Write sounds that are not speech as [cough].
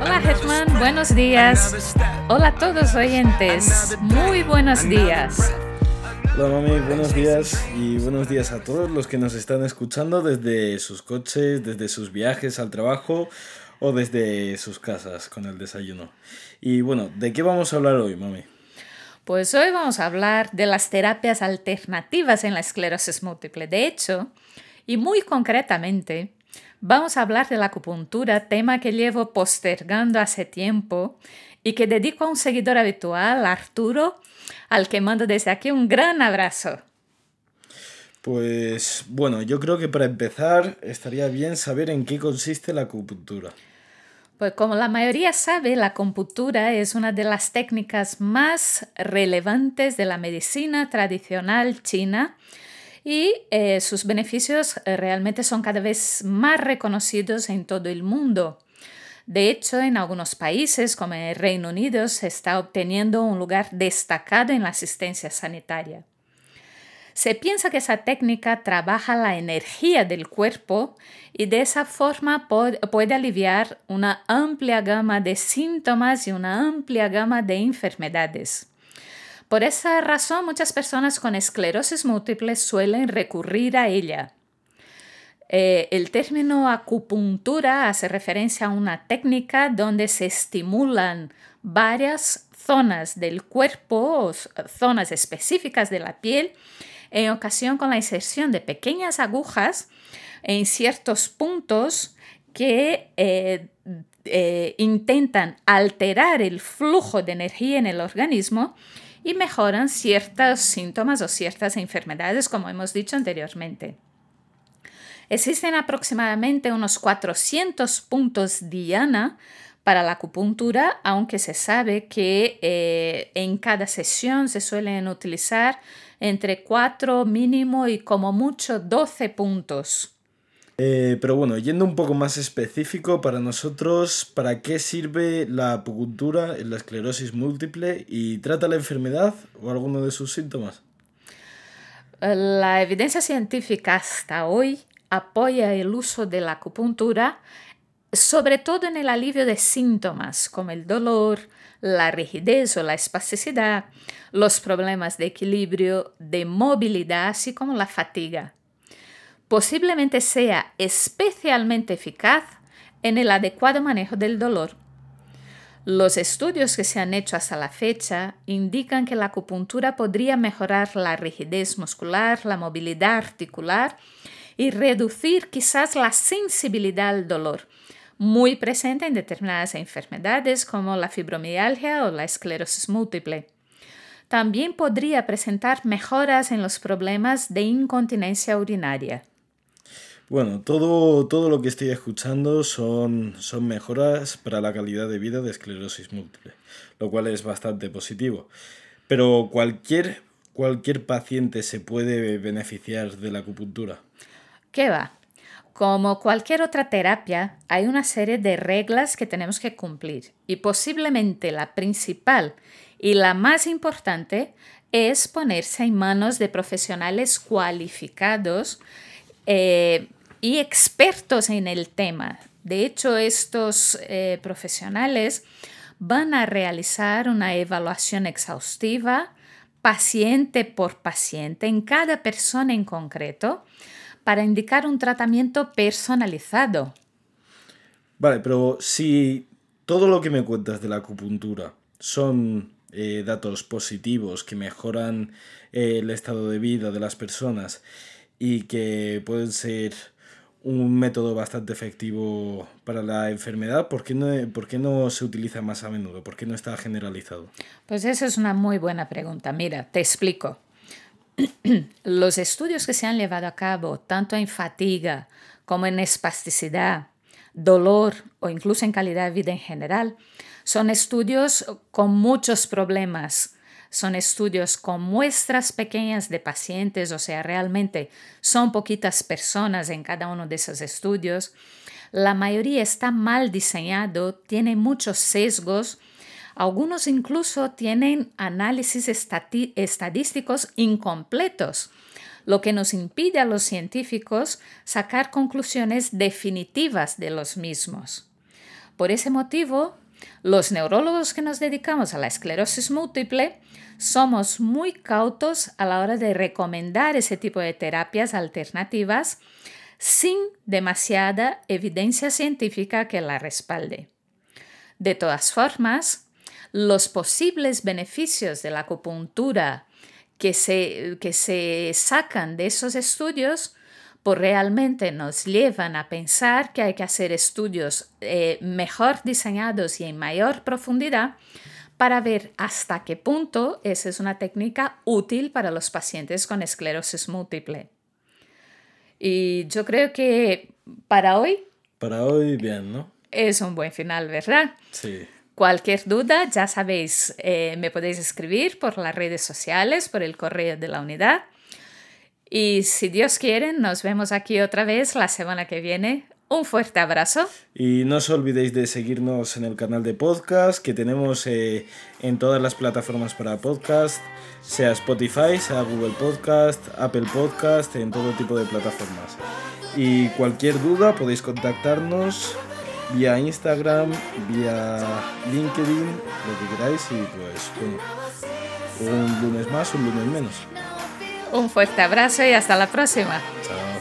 Hola Hetman, buenos días. Hola a todos oyentes, muy buenos días. Hola mami, buenos días y buenos días a todos los que nos están escuchando desde sus coches, desde sus viajes al trabajo o desde sus casas con el desayuno. Y bueno, ¿de qué vamos a hablar hoy, mami? Pues hoy vamos a hablar de las terapias alternativas en la esclerosis múltiple. De hecho, y muy concretamente, vamos a hablar de la acupuntura, tema que llevo postergando hace tiempo y que dedico a un seguidor habitual, Arturo, al que mando desde aquí un gran abrazo. Pues bueno, yo creo que para empezar estaría bien saber en qué consiste la acupuntura. Pues como la mayoría sabe, la acupuntura es una de las técnicas más relevantes de la medicina tradicional china y eh, sus beneficios eh, realmente son cada vez más reconocidos en todo el mundo. De hecho, en algunos países, como el Reino Unido, se está obteniendo un lugar destacado en la asistencia sanitaria. Se piensa que esa técnica trabaja la energía del cuerpo y de esa forma puede aliviar una amplia gama de síntomas y una amplia gama de enfermedades. Por esa razón, muchas personas con esclerosis múltiple suelen recurrir a ella. Eh, el término acupuntura hace referencia a una técnica donde se estimulan varias zonas del cuerpo, zonas específicas de la piel, en ocasión con la inserción de pequeñas agujas en ciertos puntos que eh, eh, intentan alterar el flujo de energía en el organismo y mejoran ciertos síntomas o ciertas enfermedades, como hemos dicho anteriormente. Existen aproximadamente unos 400 puntos diana para la acupuntura, aunque se sabe que eh, en cada sesión se suelen utilizar entre 4 mínimo y como mucho 12 puntos. Eh, pero bueno, yendo un poco más específico para nosotros, ¿para qué sirve la acupuntura en la esclerosis múltiple y trata la enfermedad o alguno de sus síntomas? La evidencia científica hasta hoy apoya el uso de la acupuntura sobre todo en el alivio de síntomas como el dolor, la rigidez o la espasticidad, los problemas de equilibrio, de movilidad, así como la fatiga posiblemente sea especialmente eficaz en el adecuado manejo del dolor. Los estudios que se han hecho hasta la fecha indican que la acupuntura podría mejorar la rigidez muscular, la movilidad articular y reducir quizás la sensibilidad al dolor, muy presente en determinadas enfermedades como la fibromialgia o la esclerosis múltiple. También podría presentar mejoras en los problemas de incontinencia urinaria. Bueno, todo, todo lo que estoy escuchando son, son mejoras para la calidad de vida de esclerosis múltiple, lo cual es bastante positivo. Pero cualquier, cualquier paciente se puede beneficiar de la acupuntura. ¿Qué va? Como cualquier otra terapia, hay una serie de reglas que tenemos que cumplir y posiblemente la principal y la más importante es ponerse en manos de profesionales cualificados eh, y expertos en el tema. De hecho, estos eh, profesionales van a realizar una evaluación exhaustiva, paciente por paciente, en cada persona en concreto, para indicar un tratamiento personalizado. Vale, pero si todo lo que me cuentas de la acupuntura son eh, datos positivos que mejoran eh, el estado de vida de las personas y que pueden ser un método bastante efectivo para la enfermedad, ¿por qué, no, ¿por no se utiliza más a menudo? ¿Por qué no está generalizado? Pues esa es una muy buena pregunta. Mira, te explico. [clears throat] Los estudios que se han llevado a cabo, tanto en fatiga como en espasticidad, dolor o incluso en calidad de vida en general, son estudios con muchos problemas son estudios con muestras pequeñas de pacientes, o sea, realmente son poquitas personas en cada uno de esos estudios. La mayoría está mal diseñado, tiene muchos sesgos, algunos incluso tienen análisis estadísticos incompletos, lo que nos impide a los científicos sacar conclusiones definitivas de los mismos. Por ese motivo, los neurólogos que nos dedicamos a la esclerosis múltiple somos muy cautos a la hora de recomendar ese tipo de terapias alternativas sin demasiada evidencia científica que la respalde. De todas formas, los posibles beneficios de la acupuntura que se, que se sacan de esos estudios pues realmente nos llevan a pensar que hay que hacer estudios eh, mejor diseñados y en mayor profundidad para ver hasta qué punto esa es una técnica útil para los pacientes con esclerosis múltiple. Y yo creo que para hoy... Para hoy, bien, ¿no? Es un buen final, ¿verdad? Sí. Cualquier duda, ya sabéis, eh, me podéis escribir por las redes sociales, por el correo de la unidad. Y si Dios quiere, nos vemos aquí otra vez la semana que viene. Un fuerte abrazo. Y no os olvidéis de seguirnos en el canal de podcast que tenemos eh, en todas las plataformas para podcast, sea Spotify, sea Google Podcast, Apple Podcast, en todo tipo de plataformas. Y cualquier duda podéis contactarnos vía Instagram, vía LinkedIn, lo que queráis y pues un lunes más, un lunes menos. Un fuerte abrazo y hasta la próxima. Chao.